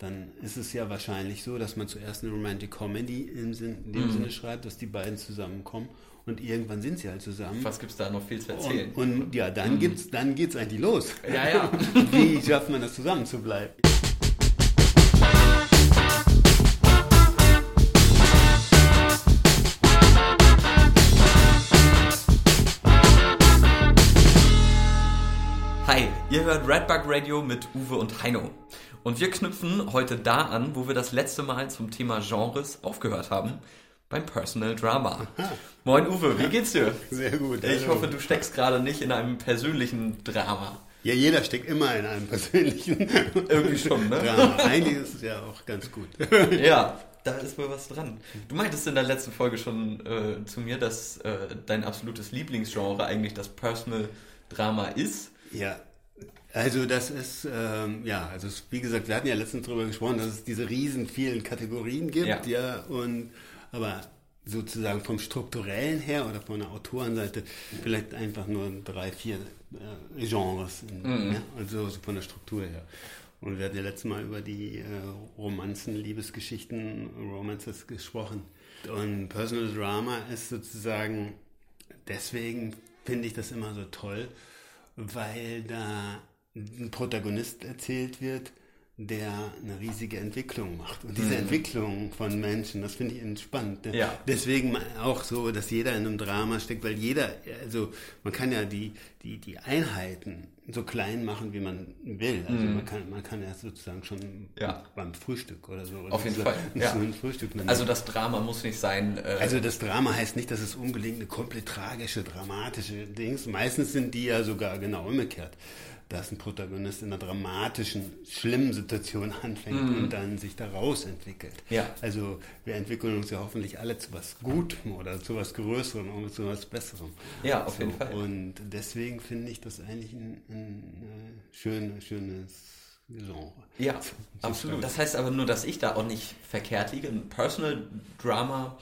dann ist es ja wahrscheinlich so, dass man zuerst eine Romantic Comedy im Sinn, in dem Mhm. Sinne schreibt, dass die beiden zusammenkommen und irgendwann sind sie halt zusammen. Was gibt es da noch viel zu erzählen? Und, und ja, dann gibt's, dann geht's eigentlich los. Ja, ja. Wie schafft man das zusammen zu bleiben? Hi, ihr hört Redbug Radio mit Uwe und Heino. Und wir knüpfen heute da an, wo wir das letzte Mal zum Thema Genres aufgehört haben, beim Personal Drama. Moin Uwe, wie geht's dir? Sehr gut. Ich hoffe, du steckst gerade nicht in einem persönlichen Drama. Ja, jeder steckt immer in einem persönlichen Irgendwie schon, ne? Drama. Eigentlich ist es ja auch ganz gut. Ja, da ist wohl was dran. Du meintest in der letzten Folge schon äh, zu mir, dass äh, dein absolutes Lieblingsgenre eigentlich das Personal Drama ist. Ja, also das ist, ähm, ja, also es, wie gesagt, wir hatten ja letztens darüber gesprochen, dass es diese riesen vielen Kategorien gibt, Ja. ja, und aber sozusagen vom strukturellen her oder von der Autorenseite vielleicht einfach nur drei, vier äh, Genres, in, ja, also so von der Struktur her. Und wir hatten ja letztes Mal über die äh, Romanzen, Liebesgeschichten, Romances gesprochen. Und Personal Drama ist sozusagen, deswegen finde ich das immer so toll, weil da ein Protagonist erzählt wird, der eine riesige Entwicklung macht. Und diese Entwicklung von Menschen, das finde ich entspannt. ne? Ja. Deswegen auch so, dass jeder in einem Drama steckt, weil jeder, also man kann ja die, die, die Einheiten so klein machen, wie man will. Also man, kann, man kann ja sozusagen schon Ja. beim Frühstück oder so. Auf jeden so, Fall, ja. Also das Drama muss nicht sein. Äh, Also das Drama heißt nicht, dass es unbedingt eine komplett tragische, dramatische Dings. Meistens sind die ja sogar genau umgekehrt. Dass ein Protagonist in einer dramatischen, schlimmen Situation anfängt und dann sich daraus entwickelt. Mhm. Ja. Also wir entwickeln uns ja hoffentlich alle zu was Gutem oder zu was Größerem oder zu was Besserem. Ja, auf jeden Fall. Und deswegen finde ich das eigentlich ein, ein, äh, schön, schönes Genre. ja, absolut. Das heißt aber nur, dass ich da auch nicht verkehrt liege. Ein Personal Drama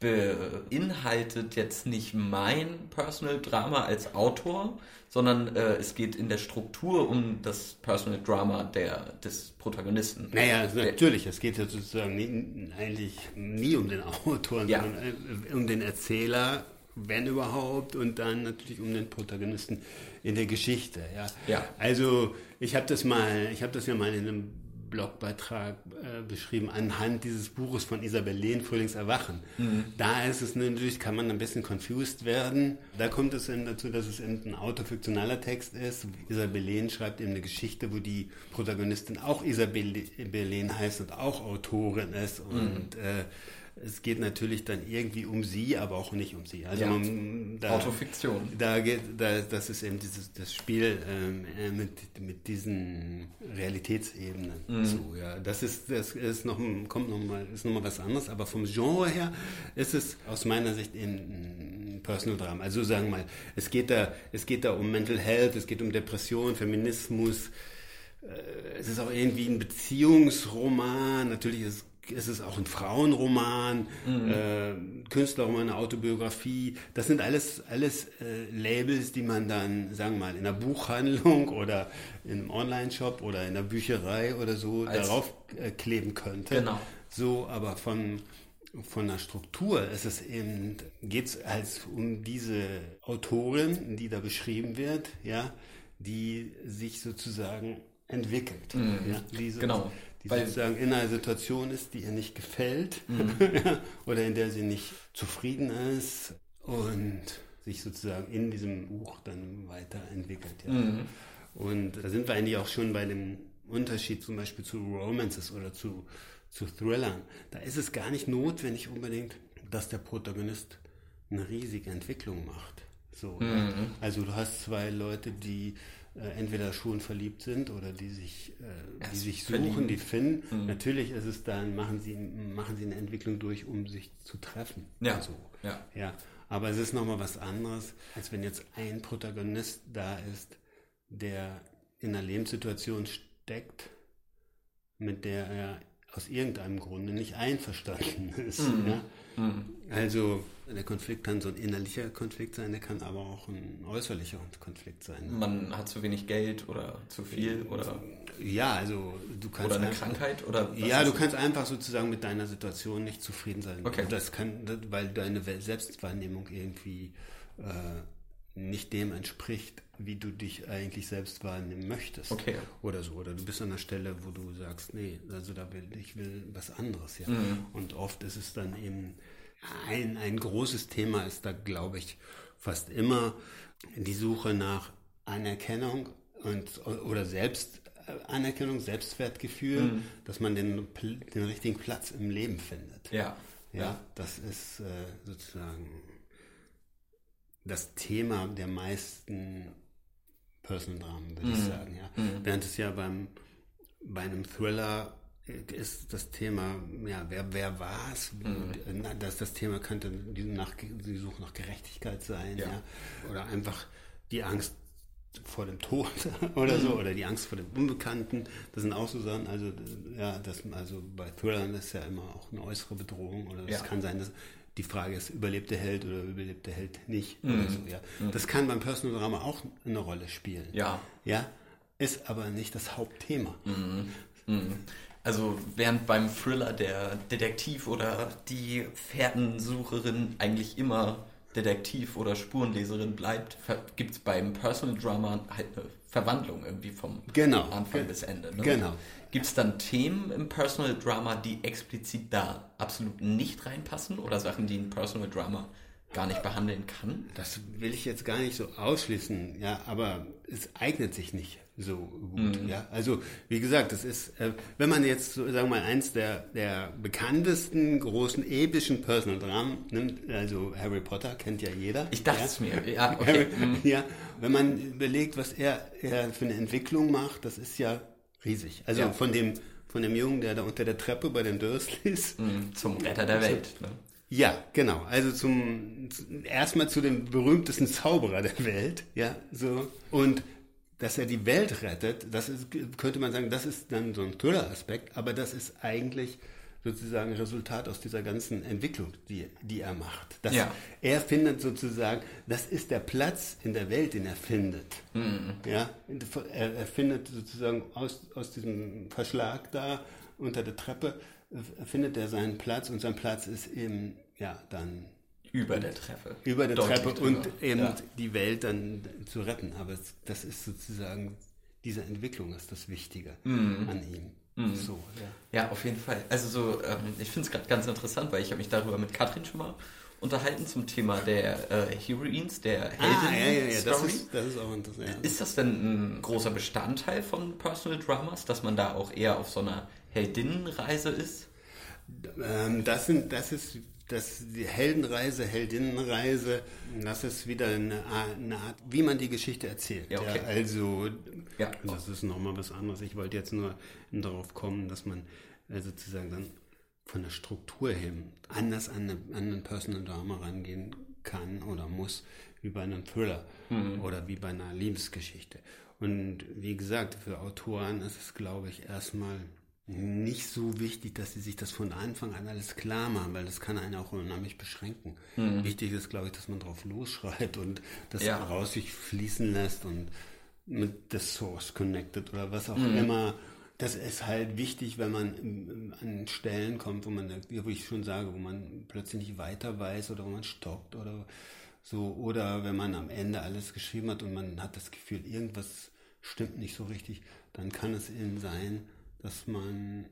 beinhaltet jetzt nicht mein Personal Drama als Autor, sondern äh, es geht in der Struktur um das Personal Drama der, des Protagonisten. Naja, also natürlich, es geht ja sozusagen nie, eigentlich nie um den Autoren, Ja. sondern äh, um den Erzähler, wenn überhaupt, und dann natürlich um den Protagonisten in der Geschichte. Ja. Ja. Also ich habe das mal, ich habe das ja mal in einem Blogbeitrag äh, beschrieben anhand dieses Buches von Isabel Lehn, Frühlingserwachen. Da ist es natürlich, kann man ein bisschen confused werden. Da kommt es dann dazu, dass es eben ein autofiktionaler Text ist. Isabel Lehn schreibt eben eine Geschichte, wo die Protagonistin auch Isabel Lehn heißt und auch Autorin ist. Und äh, es geht natürlich dann irgendwie um sie, aber auch nicht um sie. Also Ja. man, da, Autofiktion. da geht, da, das ist eben dieses das Spiel ähm, äh, mit, mit diesen Realitätsebenen. Mhm. So, ja, das ist das ist noch kommt noch mal ist noch mal was anderes, aber vom Genre her ist es aus meiner Sicht ein Personal Drama. Also sagen wir mal, es geht da es geht da um Mental Health, es geht um Depression, Feminismus. Äh, es ist auch irgendwie ein Beziehungsroman. Natürlich ist es ist auch ein Frauenroman, äh, Künstlerroman, eine Autobiografie. Das sind alles, alles äh, Labels, die man dann, sagen wir mal, in einer Buchhandlung oder in einem Online-Shop oder in einer Bücherei oder so Als- darauf äh, kleben könnte. Genau. So, aber von, von der Struktur ist es eben, geht es als um diese Autorin, die da beschrieben wird, ja, die sich sozusagen entwickelt. Ja, die so- Genau. Die Weil- sozusagen in einer Situation ist, die ihr nicht gefällt ja, oder in der sie nicht zufrieden ist und sich sozusagen in diesem Buch dann weiterentwickelt. Ja. Und da sind wir eigentlich auch schon bei dem Unterschied zum Beispiel zu Romances oder zu, zu Thrillern. Da ist es gar nicht notwendig unbedingt, dass der Protagonist eine riesige Entwicklung macht. So, ja. Also du hast zwei Leute, die entweder schon verliebt sind oder die sich, äh, die sich suchen, verlieben. die finden. Natürlich ist es dann, machen sie, machen sie eine Entwicklung durch, um sich zu treffen. Ja. So. Ja. Ja, aber es ist nochmal was anderes, als wenn jetzt ein Protagonist da ist, der in einer Lebenssituation steckt, mit der er aus irgendeinem Grunde nicht einverstanden ist. Mhm. Ja? Mhm. Also der Konflikt kann so ein innerlicher Konflikt sein, der kann aber auch ein äußerlicher Konflikt sein. Man hat zu wenig Geld oder zu viel oder ja, also du kannst oder eine einfach, Krankheit oder ja, du kannst einfach sozusagen mit deiner Situation nicht zufrieden sein. Okay. Das kann, weil deine Selbstwahrnehmung irgendwie äh, nicht dem entspricht, wie du dich eigentlich selbst wahrnehmen möchtest. Okay. Oder so. Oder du bist an der Stelle, wo du sagst, nee, also da will ich will was anderes, ja. Mhm. Und oft ist es dann eben ein, ein großes Thema ist da, glaube ich, fast immer die Suche nach Anerkennung und oder Selbstanerkennung, Selbstwertgefühl, mhm. dass man den, den richtigen Platz im Leben findet. Ja. Ja, ja. das ist äh, sozusagen das Thema der meisten Personal Dramen, würde mhm. ich sagen. Ja. Mhm. Während es ja beim, bei einem Thriller ist das Thema, ja, wer, wer war es? Mhm. Das, das Thema könnte die, nach, die Suche nach Gerechtigkeit sein, ja. ja. Oder einfach die Angst vor dem Tod oder so, mhm. oder die Angst vor dem Unbekannten. Das sind auch so Sachen, also, ja, das, also bei Thrillern ist ja immer auch eine äußere Bedrohung, oder es ja. kann sein, dass die Frage ist, überlebt der Held oder überlebt der Held nicht, mhm. oder so, ja. Mhm. Das kann beim Personal Drama auch eine Rolle spielen. Ja. Ja, ist aber nicht das Hauptthema. Mhm. Mhm. Also während beim Thriller der Detektiv oder die Fährtensucherin eigentlich immer Detektiv oder Spurenleserin bleibt, gibt es beim Personal Drama halt eine Verwandlung irgendwie vom genau. Anfang bis Ende. Ne? Genau. Gibt es dann Themen im Personal Drama, die explizit da absolut nicht reinpassen oder Sachen, die ein Personal Drama gar nicht behandeln kann? Das will ich jetzt gar nicht so ausschließen, ja, aber es eignet sich nicht so gut. Mhm. Ja, also wie gesagt, das ist, äh, wenn man jetzt so, sagen wir mal eins der der bekanntesten großen epischen Personal Dramen nimmt, also Harry Potter kennt ja jeder. Ich dachte ja. es mir. Ja, okay. Mhm. ja, wenn man überlegt, was er, er für eine Entwicklung macht, das ist ja riesig. Also ja. von dem von dem Jungen, der da unter der Treppe bei den Dursleys mhm. zum Retter der Welt. Ne? Ja, genau. Also zum erstmal zu dem berühmtesten Zauberer der Welt, ja, so und dass er die Welt rettet, das ist, könnte man sagen, das ist dann so ein Thriller-Aspekt, aber das ist eigentlich sozusagen Resultat aus dieser ganzen Entwicklung, die, die er macht. Dass ja. Er findet sozusagen, das ist der Platz in der Welt, den er findet. Mhm. Ja, er, er, findet sozusagen aus, aus diesem Verschlag da unter der Treppe, findet er seinen Platz und sein Platz ist eben, ja, dann über der Treppe. Über der Deutlich Treppe drüber. und eben ja. die Welt dann zu retten. Aber das ist sozusagen, diese Entwicklung ist das Wichtige mhm. an ihm. Mhm. So, ja. ja. auf jeden Fall. Also so, ähm, ich finde es gerade ganz interessant, weil ich habe mich darüber mit Katrin schon mal unterhalten zum Thema der äh, Heroines, der Helden. Ah, ja, ja, ja, das ist, das ist auch interessant. Ist das denn ein großer Bestandteil von Personal Dramas, dass man da auch eher auf so einer Heldinnenreise ist? Ähm, das, sind, das ist das, die Heldenreise, Heldinnenreise, das ist wieder eine Art, eine Art wie man die Geschichte erzählt. Ja, okay. ja, also, ja. das ist nochmal was anderes. Ich wollte jetzt nur darauf kommen, dass man äh, sozusagen dann von der Struktur her anders an, eine, an einen Personal Drama rangehen kann oder muss, wie bei einem Thriller mhm. oder wie bei einer Liebesgeschichte. Und wie gesagt, für Autoren ist es, glaube ich, erstmal nicht so wichtig, dass sie sich das von Anfang an alles klar machen, weil das kann einen auch unheimlich beschränken. Mhm. Wichtig ist, glaube ich, dass man drauf losschreibt und das ja. raus sich fließen lässt und mit der Source connected oder was auch mhm. immer. Das ist halt wichtig, wenn man an Stellen kommt, wo man, wie ich schon sage, wo man plötzlich nicht weiter weiß oder wo man stoppt oder so, oder wenn man am Ende alles geschrieben hat und man hat das Gefühl, irgendwas stimmt nicht so richtig, dann kann es eben sein, dass man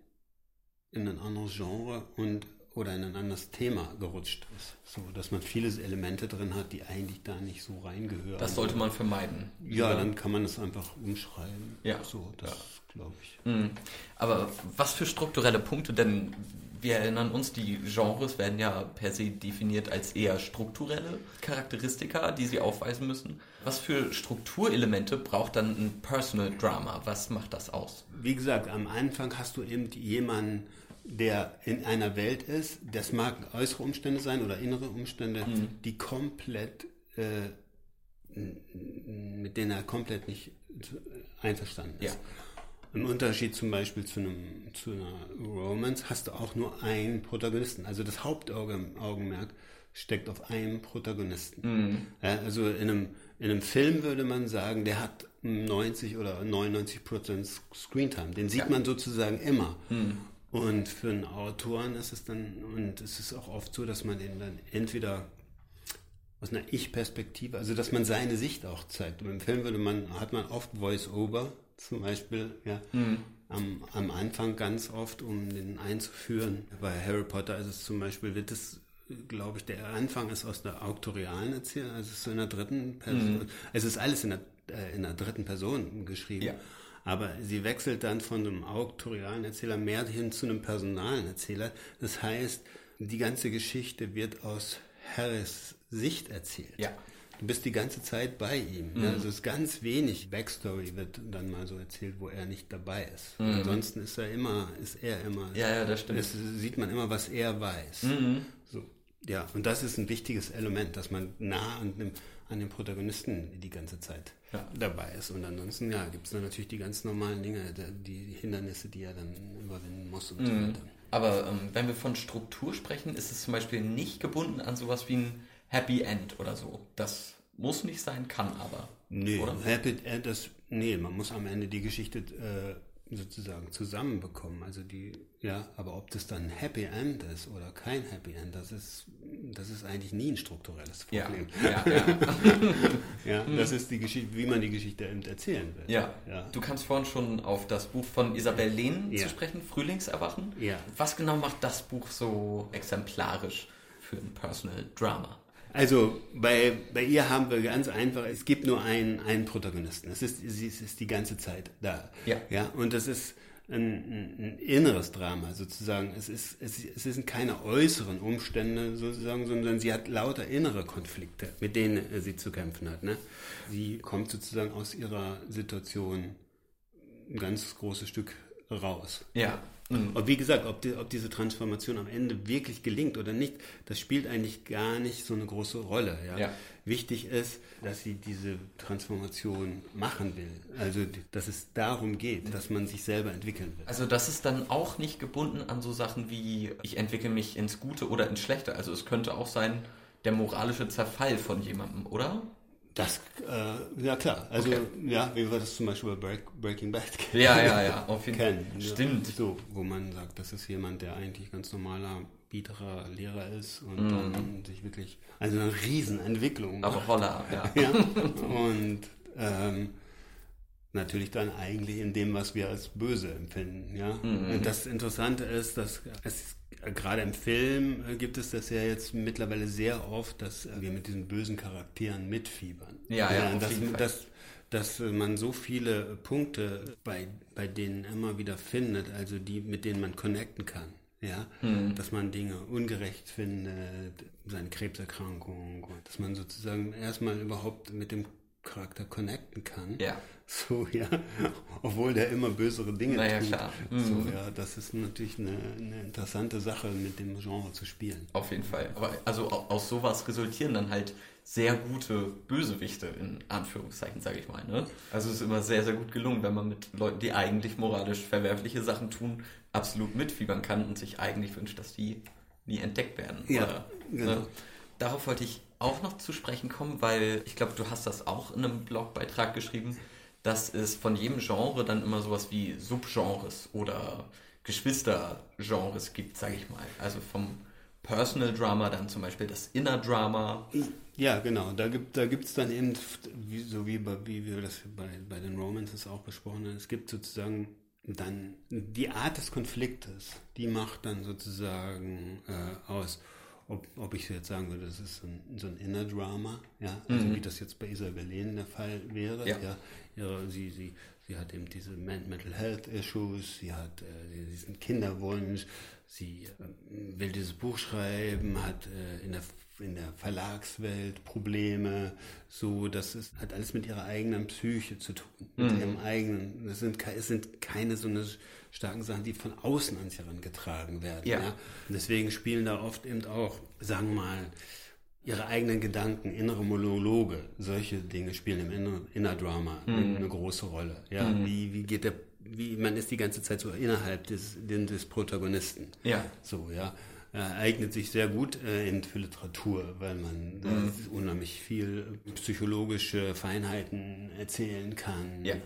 in ein anderes Genre und oder in ein anderes Thema gerutscht ist. So, dass man viele Elemente drin hat, die eigentlich da nicht so reingehören. Das sollte man vermeiden. Ja, ja. dann kann man es einfach umschreiben. Ja. So, das ja. glaube ich. Mhm. Aber was für strukturelle Punkte denn wir erinnern uns, die Genres werden ja per se definiert als eher strukturelle Charakteristika, die sie aufweisen müssen. Was für Strukturelemente braucht dann ein Personal Drama? Was macht das aus? Wie gesagt, am Anfang hast du eben jemanden, der in einer Welt ist, das mag äußere Umstände sein oder innere Umstände, mhm. die komplett, äh, mit denen er komplett nicht einverstanden ist. Ja. Im Unterschied zum Beispiel zu, einem, zu einer Romance hast du auch nur einen Protagonisten. Also das Hauptaugenmerk steckt auf einem Protagonisten. Mhm. Also in einem, in einem Film würde man sagen, der hat 90 oder 99 Prozent Screentime. Den sieht ja. man sozusagen immer. Mhm. Und für einen Autoren ist es dann, und es ist auch oft so, dass man den dann entweder aus einer Ich-Perspektive, also dass man seine Sicht auch zeigt. Und im Film würde man, hat man oft Voice-Over zum Beispiel, ja, mhm. am, am Anfang ganz oft, um den einzuführen. Bei Harry Potter ist es zum Beispiel, wird es glaube ich, der Anfang ist aus der auktorialen Erzählung, also es ist in der dritten Person. Mhm. Es ist alles in der, äh, in der dritten Person geschrieben. Ja. Aber sie wechselt dann von einem auktorialen Erzähler mehr hin zu einem personalen Erzähler. Das heißt, die ganze Geschichte wird aus Harris Sicht erzählt. Ja. Du bist die ganze Zeit bei ihm. Mhm. Also es ist ganz wenig Backstory wird dann mal so erzählt, wo er nicht dabei ist. Mhm. Ansonsten ist er immer, ist er immer. Ja, ja, das stimmt. Es sieht man immer, was er weiß. Mhm. So. Ja, und das ist ein wichtiges Element, dass man nah an dem, an dem Protagonisten die ganze Zeit ja. dabei ist. Und ansonsten, ja, gibt es dann natürlich die ganz normalen Dinge, die Hindernisse, die er dann überwinden muss und so mhm. weiter. Aber ähm, wenn wir von Struktur sprechen, ist es zum Beispiel nicht gebunden an sowas wie ein Happy End oder so. Das muss nicht sein, kann aber. Nee, oder? Happy End, das, nee, man muss am Ende die Geschichte äh, sozusagen zusammenbekommen. Also die, ja, aber ob das dann ein Happy End ist oder kein Happy End, das ist, das ist eigentlich nie ein strukturelles Problem. Ja, ja, ja. ja das ist die Geschichte, wie man die Geschichte eben erzählen will. Ja. ja. Du kannst vorhin schon auf das Buch von Isabel Lehn ja. zu sprechen, Frühlingserwachen. Ja. Was genau macht das Buch so exemplarisch für ein Personal Drama? Also bei, bei ihr haben wir ganz einfach, es gibt nur einen, einen Protagonisten. Es ist, sie ist die ganze Zeit da. Ja. ja und das ist ein, ein, inneres Drama sozusagen. Es, ist, es, es sind keine äußeren Umstände sozusagen, sondern sie hat lauter innere Konflikte, mit denen sie zu kämpfen hat. Ne? Sie kommt sozusagen aus ihrer Situation ein ganz großes Stück raus. Ja. Mhm. Und wie gesagt, ob, die, ob diese Transformation am Ende wirklich gelingt oder nicht, das spielt eigentlich gar nicht so eine große Rolle. Ja? ja. Wichtig ist, dass sie diese Transformation machen will. Also, dass es darum geht, dass man sich selber entwickeln will. Also, das ist dann auch nicht gebunden an so Sachen wie, ich entwickle mich ins Gute oder ins Schlechte. Also, es könnte auch sein, der moralische Zerfall von jemandem, oder? Das, äh, ja klar. Also, okay. ja, wie wir das zum Beispiel bei Break, Breaking Bad kennen. Ja, ja, ja, auf jeden Fall. Stimmt. So, wo man sagt, das ist jemand, der eigentlich ganz normaler, biederer Lehrer ist und mm. dann sich wirklich, also eine Riesenentwicklung. Aber Roller, ja. ja. Und, ähm, natürlich dann eigentlich in dem, was wir als böse empfinden. Ja? Mhm. Und das Interessante ist, dass es gerade im Film äh, gibt es das ja jetzt mittlerweile sehr oft, dass wir mit diesen bösen Charakteren mitfiebern. Ja, ja, ja dass, dass, dass man so viele Punkte bei, bei denen immer wieder findet, also die, mit denen man connecten kann. Ja, hm. dass man Dinge ungerecht findet, seine Krebserkrankung, dass man sozusagen erstmal überhaupt mit dem Charakter connecten kann. Ja. So, ja. Obwohl der immer bösere Dinge naja, tut. Klar. Mhm. So, ja, das ist natürlich eine, eine, interessante Sache, mit dem Genre zu spielen. Auf jeden Fall. Aber also aus sowas resultieren dann halt sehr gute Bösewichte, in Anführungszeichen, sage ich mal. Ne? Also es ist immer sehr, sehr gut gelungen, wenn man mit Leuten, die eigentlich moralisch verwerfliche Sachen tun, absolut mitfiebern kann und sich eigentlich wünscht, dass die nie entdeckt werden. Ja, oder, genau. Ne? Darauf wollte ich auch noch zu sprechen kommen, weil ich glaube, du hast das auch in einem Blogbeitrag geschrieben dass es von jedem Genre dann immer sowas wie Subgenres oder Geschwistergenres gibt, sage ich mal. Also vom Personal Drama dann zum Beispiel das Inner Drama. Ja, genau. Da gibt da gibt's dann eben, wie, so wie, bei, wie wir das bei, bei den Romances auch besprochen haben, es gibt sozusagen dann die Art des Konfliktes, die macht dann sozusagen äh, aus ob, ob ich jetzt sagen würde, das ist so ein, so ein Inner Drama, ja, also mhm. wie das jetzt bei Isabel Lehn der Fall wäre, ja. ja ihre, sie, sie, sie hat eben diese Mental Health Issues, sie hat äh, diesen Kinderwunsch, sie äh, will dieses Buch schreiben, hat äh, in der in der Verlagswelt Probleme, so, das ist, hat alles mit ihrer eigenen Psyche zu tun, mit mhm. ihrem eigenen, das sind, es sind keine so eine starken Sachen, die von außen an sie herangetragen werden. Ja. ja. deswegen spielen da oft eben auch, sagen wir mal, ihre eigenen Gedanken, innere Monologe, solche Dinge spielen im Inner, Inner Drama mhm. eine große Rolle. Ja, mhm. wie, wie geht der wie man ist die ganze Zeit so innerhalb des, des Protagonisten. Ja. So, ja. Er eignet sich sehr gut äh, in, für Literatur, weil man mhm. unheimlich viel psychologische Feinheiten erzählen kann. Ja. Äh,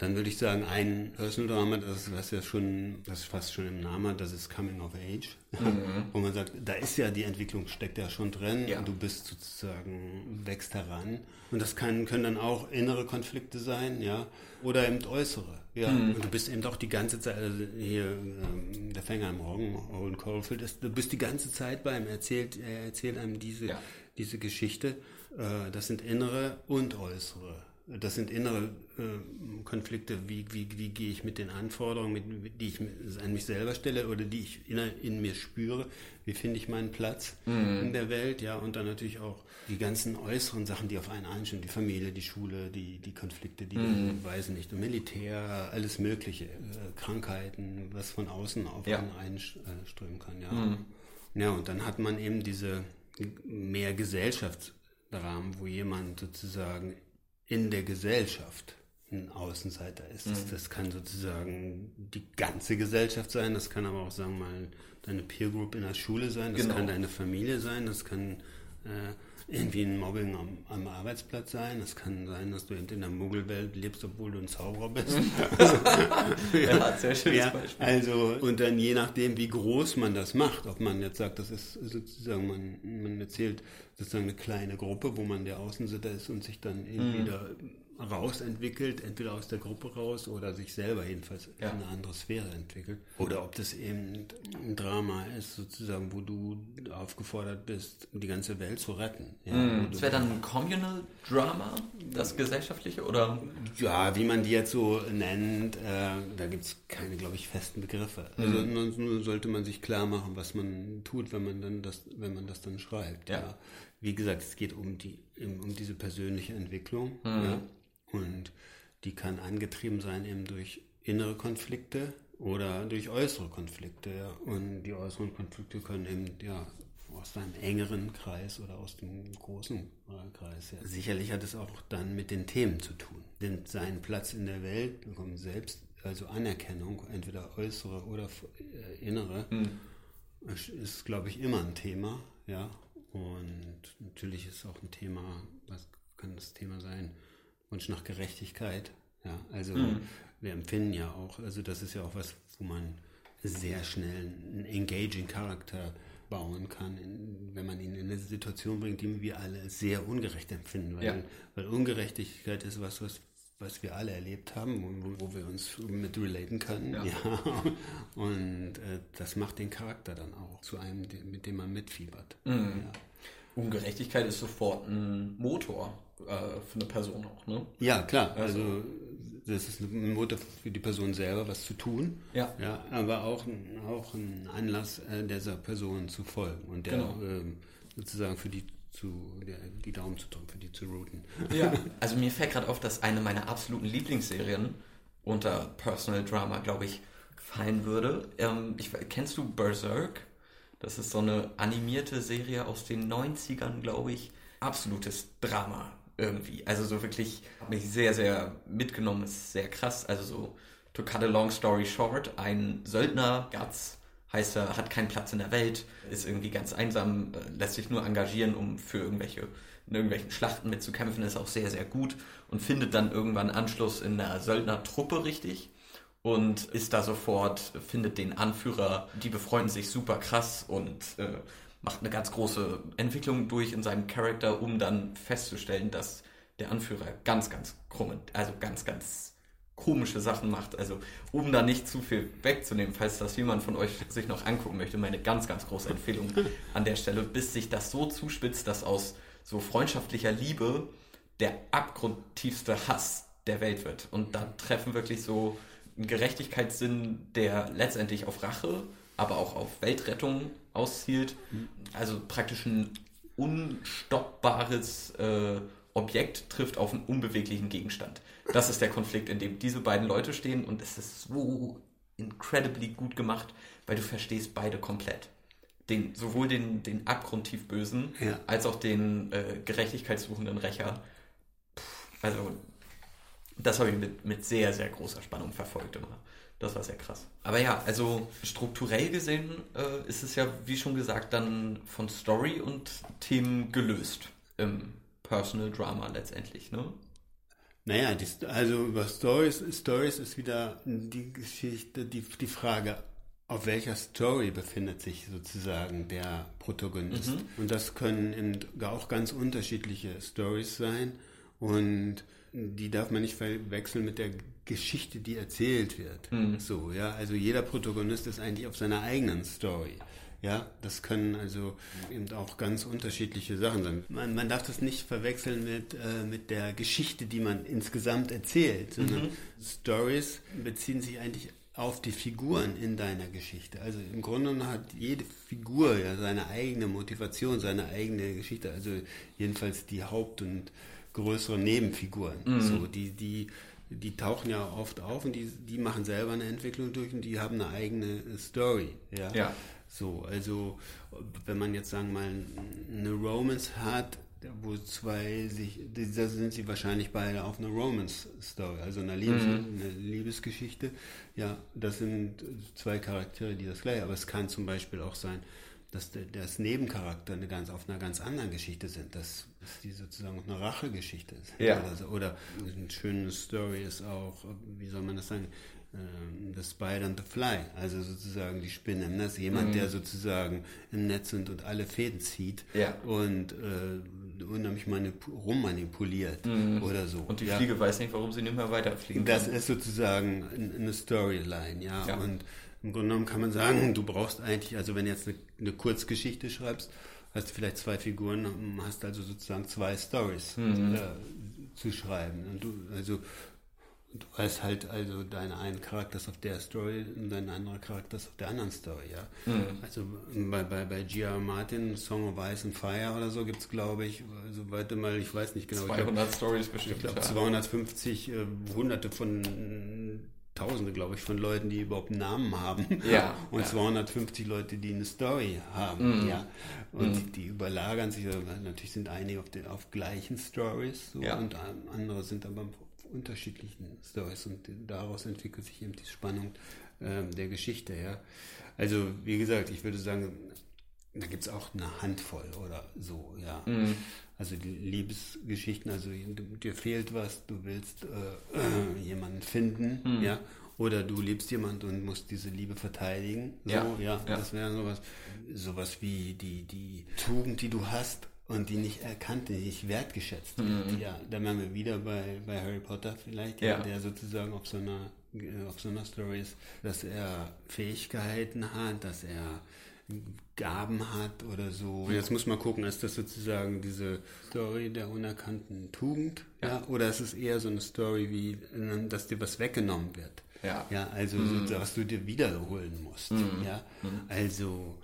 dann würde ich sagen, ein Personal Drama, das was ja schon, das fast schon im Namen hat, das ist Coming of Age, mhm. wo man sagt, da ist ja die Entwicklung steckt ja schon drin ja. und du bist sozusagen wächst heran und das kann, können dann auch innere Konflikte sein, ja, oder eben äußere, ja. Mhm. Und du bist eben doch die ganze Zeit, also hier ähm, der Fänger im Roggen, Owen Caulfield, ist, du bist die ganze Zeit bei ihm, erzählt, er erzählt einem diese, ja. diese Geschichte. Äh, das sind innere und äußere das sind innere äh, Konflikte, wie, wie, wie gehe ich mit den Anforderungen, mit, die ich an mich selber stelle oder die ich in, in mir spüre, wie finde ich meinen Platz mhm. in der Welt, ja, und dann natürlich auch die ganzen äußeren Sachen, die auf einen einstellen, die Familie, die Schule, die, die Konflikte, die, mhm. weiß nicht, Militär, alles Mögliche, äh, Krankheiten, was von außen auf ja. einen einströmen kann, ja. Mhm. Ja, und dann hat man eben diese mehr Gesellschaftsrahmen, wo jemand sozusagen in der Gesellschaft ein Außenseiter ist. Mhm. Das, kann sozusagen die ganze Gesellschaft sein, das kann aber auch, sagen wir mal, deine Peer Group in der Schule sein, das genau. kann deine Familie sein, das kann äh, irgendwie ein Mobbing am, am, Arbeitsplatz sein. Es kann sein, dass du in der Muggelwelt lebst, obwohl du ein Zauberer bist. ja, sehr schönes ja, Beispiel. Also, und dann je nachdem, wie groß man das macht, ob man jetzt sagt, das ist sozusagen, man, man erzählt sozusagen eine kleine Gruppe, wo man der Außensitter ist und sich dann irgendwie mhm. da rausentwickelt, entweder aus der Gruppe raus oder sich selber jedenfalls ja. in eine andere Sphäre entwickelt. Oder ob das eben ein Drama ist, sozusagen, wo du aufgefordert bist, die ganze Welt zu retten. Ja, mm, das wäre dann ein Communal Drama, das gesellschaftliche, oder? Ja, wie man die jetzt so nennt, äh, da gibt es keine, glaube ich, festen Begriffe. Also mm. nur sollte man sich klar machen, was man tut, wenn man dann das, wenn man das dann schreibt. Ja. ja. Wie gesagt, es geht um die, um diese persönliche Entwicklung. Mm. Ja und die kann angetrieben sein eben durch innere Konflikte oder durch äußere Konflikte. Ja. Und die äußeren Konflikte können eben ja, aus einem engeren Kreis oder aus dem großen Kreis. Ja. Sicherlich hat es auch dann mit den Themen zu tun. Denn sein Platz in der Welt bekommt selbst, also Anerkennung, entweder äußere oder äh, innere, mhm. ist, glaube ich, immer ein Thema. Ja. Und natürlich ist auch ein Thema, was kann das Thema sein? Wunsch nach Gerechtigkeit. Ja, also mhm. wir empfinden ja auch, also das ist ja auch was, wo man sehr schnell einen engaging Charakter bauen kann, wenn man ihn in eine Situation bringt, die wir alle sehr ungerecht empfinden. Weil, ja. weil Ungerechtigkeit ist was, was, was wir alle erlebt haben, wo, wo wir uns mit relaten können. Ja. ja. Und äh, das macht den Charakter dann auch zu einem, mit dem man mitfiebert. Mhm. Ja. Ungerechtigkeit ist sofort ein Motor äh, für eine Person auch, ne? Ja, klar. Also, also das ist ein Motor für die Person selber, was zu tun. Ja. ja aber auch, auch ein Anlass, äh, dieser Person zu folgen und der genau. ähm, sozusagen für die zu, der, die Daumen zu drücken, für die zu routen. Ja, also mir fällt gerade auf, dass eine meiner absoluten Lieblingsserien unter Personal Drama, glaube ich, fallen würde. Ähm, ich, kennst du Berserk? Das ist so eine animierte Serie aus den 90ern, glaube ich. Absolutes Drama irgendwie. Also so wirklich, hat mich sehr, sehr mitgenommen, ist sehr krass. Also so, to cut a long story short, ein Söldner, Guts, heißt er, hat keinen Platz in der Welt, ist irgendwie ganz einsam, äh, lässt sich nur engagieren, um für irgendwelche, in irgendwelchen Schlachten mitzukämpfen, ist auch sehr, sehr gut und findet dann irgendwann Anschluss in der Söldnertruppe richtig und ist da sofort, findet den Anführer, die befreunden sich super krass und äh, macht eine ganz große Entwicklung durch in seinem Charakter, um dann festzustellen, dass der Anführer ganz, ganz krumme, also ganz, ganz komische Sachen macht. Also um da nicht zu viel wegzunehmen, falls das jemand von euch sich noch angucken möchte, meine ganz, ganz große Empfehlung an der Stelle, bis sich das so zuspitzt, dass aus so freundschaftlicher Liebe der abgrundtiefste Hass der Welt wird. Und dann treffen wirklich so ein Gerechtigkeitssinn, der letztendlich auf Rache, aber auch auf Weltrettung auszielt. Also praktisch ein unstoppbares äh, Objekt trifft auf einen unbeweglichen Gegenstand. Das ist der Konflikt, in dem diese beiden Leute stehen und es ist so incredibly gut gemacht, weil du verstehst beide komplett. Den, sowohl den, den abgrundtief Bösen ja. als auch den äh, gerechtigkeitssuchenden Rächer. also Das habe ich mit, mit sehr, sehr großer Spannung verfolgt immer. Das war sehr krass. Aber ja, also strukturell gesehen äh, ist es ja, wie schon gesagt, dann von Story und Themen gelöst im Personal Drama letztendlich, ne? Naja, die, also über Stories, Stories ist wieder die Geschichte, die, die Frage, auf welcher Story befindet sich sozusagen der Protagonist. Mhm. Und das können auch ganz unterschiedliche Stories sein. Und die darf man nicht verwechseln mit der Geschichte, die erzählt wird. Mhm. So, ja. Also jeder Protagonist ist eigentlich auf seiner eigenen Story. Ja, das können also eben auch ganz unterschiedliche Sachen sein. Man, man darf das nicht verwechseln mit, äh, mit der Geschichte, die man insgesamt erzählt, sondern mhm. Stories beziehen sich eigentlich auf die Figuren in deiner Geschichte. Also im Grunde hat jede Figur ja seine eigene Motivation, seine eigene Geschichte. Also jedenfalls die Haupt- und größeren Nebenfiguren. Mhm. So, die, die, die tauchen ja oft auf und die, die machen selber eine Entwicklung durch und die haben eine eigene Story. Ja. ja. So, also wenn man jetzt sagen mal eine Romance hat, wo zwei sich, da sind sie wahrscheinlich beide auf einer Romance-Story, also einer, Liebes, mhm. eine Liebesgeschichte. Ja, das sind zwei Charaktere, die das gleiche, aber es kann zum Beispiel auch sein, dass das Nebencharakter eine ganz, auf einer ganz anderen Geschichte sind, dass, dass die sozusagen eine Rachegeschichte ist. Ja. Oder, so. oder eine schöne Story ist auch, wie soll man das sagen, ähm, The Spider and the Fly, also sozusagen die Spinne. Ne? Das ist jemand, mhm. der sozusagen im Netz sind und alle Fäden zieht ja. und äh, unheimlich manip rummanipuliert mhm. oder so. Und die ja. Fliege weiß nicht, warum sie nicht mehr weiterfliegen Das kann. ist sozusagen eine Storyline, ja. ja. Und im Grunde genommen kann man sagen, du brauchst eigentlich, also wenn du jetzt eine, eine Kurzgeschichte schreibst, hast du vielleicht zwei Figuren, hast also sozusagen zwei Stories mhm. äh, zu schreiben. Und du, also du hast halt also deine einen Charakter ist auf der Story und dein anderer Charakter ist auf der anderen Story, ja. Mhm. Also bei, bei, bei G.R. Martin, Song of Ice and Fire oder so gibt es, glaube ich, so weit mal, ich weiß nicht genau. 200 glaub, Stories bestimmt. Ich glaube 250, äh, hunderte von Tausende, glaube ich, von Leuten, die überhaupt einen Namen haben. Ja. Und ja. 250 Leute, die eine Story haben. Mhm. Ja. Und mhm. die, überlagern sich. Natürlich sind einige auf, den, auf gleichen Stories so, ja. und andere sind aber unterschiedlichen Stories und daraus entwickelt sich eben die Spannung äh, der Geschichte. Ja. Also wie gesagt, ich würde sagen, da gibt es auch eine Handvoll oder so, ja. Mhm. Also die Liebesgeschichten, also dir fehlt was, du willst äh, äh, jemanden finden, mhm. ja, oder du liebst jemanden und musst diese Liebe verteidigen. So, ja, ja, ja. das wäre sowas, sowas wie die, die Tugend, die du hast, und die nicht erkannt, die nicht wertgeschätzt wird. Mhm. Ja, da wären wir wieder bei, bei Harry Potter vielleicht, ja. der sozusagen auf so einer auf so einer Story ist, dass er Fähigkeiten hat, dass er Gaben hat oder so. Und jetzt muss man gucken, ist das sozusagen diese Story der unerkannten Tugend, ja, ja? oder ist es eher so eine Story wie, dass dir was weggenommen wird? Ja. Ja, also mhm. so, was du dir wiederholen musst. Mhm. Ja, mhm. also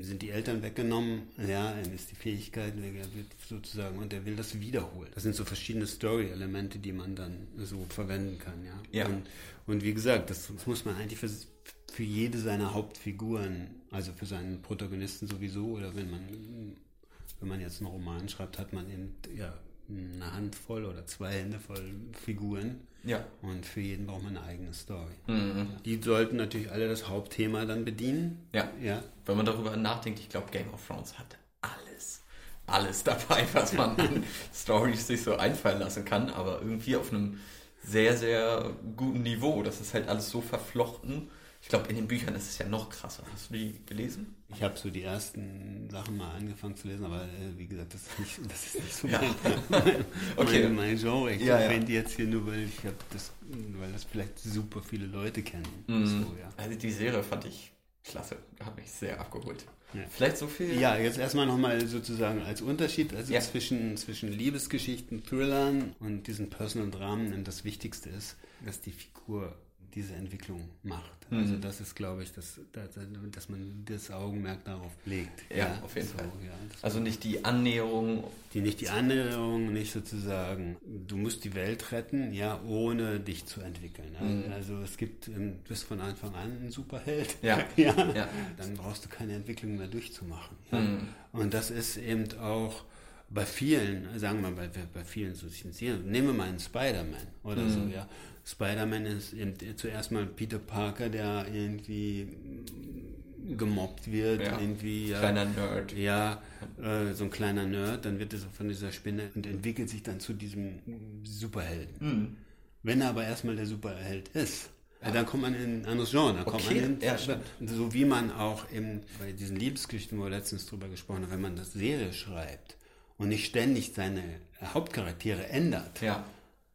sind die Eltern weggenommen, ja, dann ist die Fähigkeit, er wird sozusagen, und er will das wiederholen. Das sind so verschiedene Story-Elemente, die man dann so verwenden kann, ja. ja. Und, und wie gesagt, das, das muss man eigentlich für, für jede seiner Hauptfiguren, also für seinen Protagonisten sowieso, oder wenn man, wenn man jetzt einen Roman schreibt, hat man eben, ja, eine Handvoll oder zwei Hände voll Figuren. Ja. Und für jeden braucht man eine eigene Story. Mhm. Die sollten natürlich alle das Hauptthema dann bedienen. Ja. ja. Wenn man darüber nachdenkt, ich glaube, Game of Thrones hat alles. Alles dabei, was man an Stories sich so einfallen lassen kann, aber irgendwie auf einem sehr, sehr guten Niveau. Das ist halt alles so verflochten ich glaube, in den Büchern ist es ja noch krasser. Hast du die gelesen? Ich habe so die ersten Sachen mal angefangen zu lesen, aber äh, wie gesagt, das ist nicht, das ist nicht so ja. mein, okay. mein, mein, Genre. Ich ja, erwähne ja. jetzt hier nur, weil ich das, weil das vielleicht super viele Leute kennen. Mhm. So, ja. Also die Serie fand ich klasse, hat mich sehr abgeholt. Ja. Vielleicht so viel. Ja, jetzt erstmal nochmal sozusagen als Unterschied also ja. zwischen, zwischen Liebesgeschichten, Thrillern und diesen Personal Dramen. Und das Wichtigste ist, dass die Figur diese Entwicklung macht. Also mhm. Also das ist, glaube ich, dass, dass man das Augenmerk darauf legt. Ja, ja auf jeden so, Fall. Ja, also nicht die Annäherung. Die, nicht die Annäherung, nicht sozusagen, du musst die Welt retten, ja, ohne dich zu entwickeln. Mhm. Also es gibt, ähm, du bist von Anfang an ein Superheld. Ja. ja. ja. Dann brauchst du keine Entwicklung mehr durchzumachen. Mhm. Und das ist eben auch bei vielen, sagen wir mal, bei, bei vielen so nehmen wir mal einen Spider-Man oder mhm. so, ja. Spider-Man ist eben zuerst mal Peter Parker, der irgendwie gemobbt wird, ja. irgendwie. Ja, kleiner Nerd. Ja, äh, so ein kleiner Nerd, dann wird er von dieser Spinne und entwickelt sich dann zu diesem Superhelden. Mhm. Wenn er aber erstmal der Superheld ist, ja. dann kommt man in ein anderes Genre. Dann kommt okay. man in, ja, so wie man auch im, bei diesen Liebesgeschichten, wo wir letztens drüber gesprochen haben, wenn man das Serie schreibt und nicht ständig seine Hauptcharaktere ändert, ja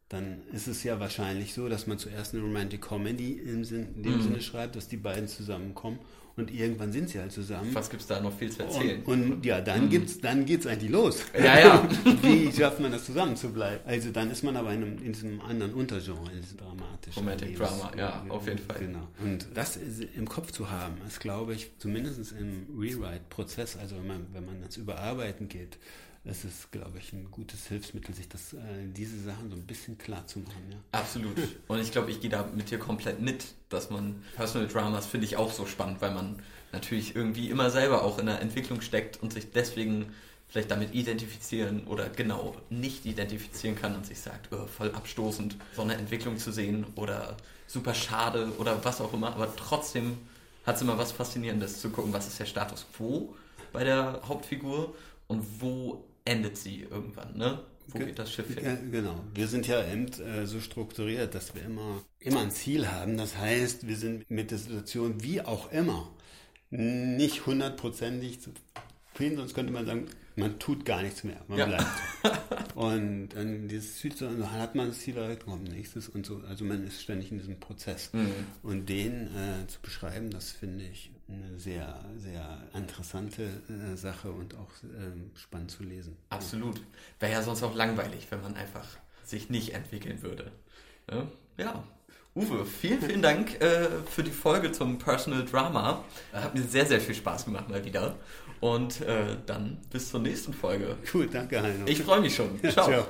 dann ist es ja wahrscheinlich so, dass man zuerst eine Romantic Comedy im Sinn, in dem mhm. Sinne schreibt, dass die beiden zusammenkommen und irgendwann sind sie halt zusammen. Was gibt es da noch viel zu erzählen? Und, und ja, dann, mhm. gibt's, dann geht es eigentlich los. Ja, ja. Wie schafft man das zusammen zu bleiben? Also dann ist man aber in, einem, in diesem anderen Untergenre, in diesem dramatischen. Romantic Lebens. Drama, ja, auf jeden Fall. Genau. Und das im Kopf zu haben, ist, glaube ich, zumindest im Rewrite-Prozess, also wenn man, wenn man ans Überarbeiten geht, es ist, glaube ich, ein gutes Hilfsmittel, sich das, äh, diese Sachen so ein bisschen klar zu machen. Ja. Absolut. Und ich glaube, ich gehe da mit dir komplett mit, dass man Personal Dramas finde ich auch so spannend, weil man natürlich irgendwie immer selber auch in der Entwicklung steckt und sich deswegen vielleicht damit identifizieren oder genau nicht identifizieren kann und sich sagt, oh, voll abstoßend, so eine Entwicklung zu sehen oder super schade oder was auch immer, aber trotzdem hat es immer was Faszinierendes zu gucken, was ist der Status quo bei der Hauptfigur und wo endet sie irgendwann, ne? Wo geht das Schiff hin? Genau. Wir sind ja eben äh, so strukturiert, dass wir immer, immer ein Ziel haben. Das heißt, wir sind mit der Situation wie auch immer nicht hundertprozentig zufrieden, sonst könnte man sagen, man tut gar nichts mehr, man ja. bleibt. und dann dieses Ziel, dann hat man das Ziel erreicht, kommt nächstes und so. Also man ist ständig in diesem Prozess. Mhm. Und den äh, zu beschreiben, das finde ich eine sehr, sehr interessante äh, Sache und auch äh, spannend zu lesen. Absolut. Wäre ja sonst auch langweilig, wenn man einfach sich nicht entwickeln würde. Ja, ja. Uwe, vielen, vielen Dank äh, für die Folge zum Personal Drama. Hat mir sehr, sehr viel Spaß gemacht mal wieder. Und äh, dann bis zur nächsten Folge. Cool, danke, Heino. Ich freue mich schon. Ciao. Ciao.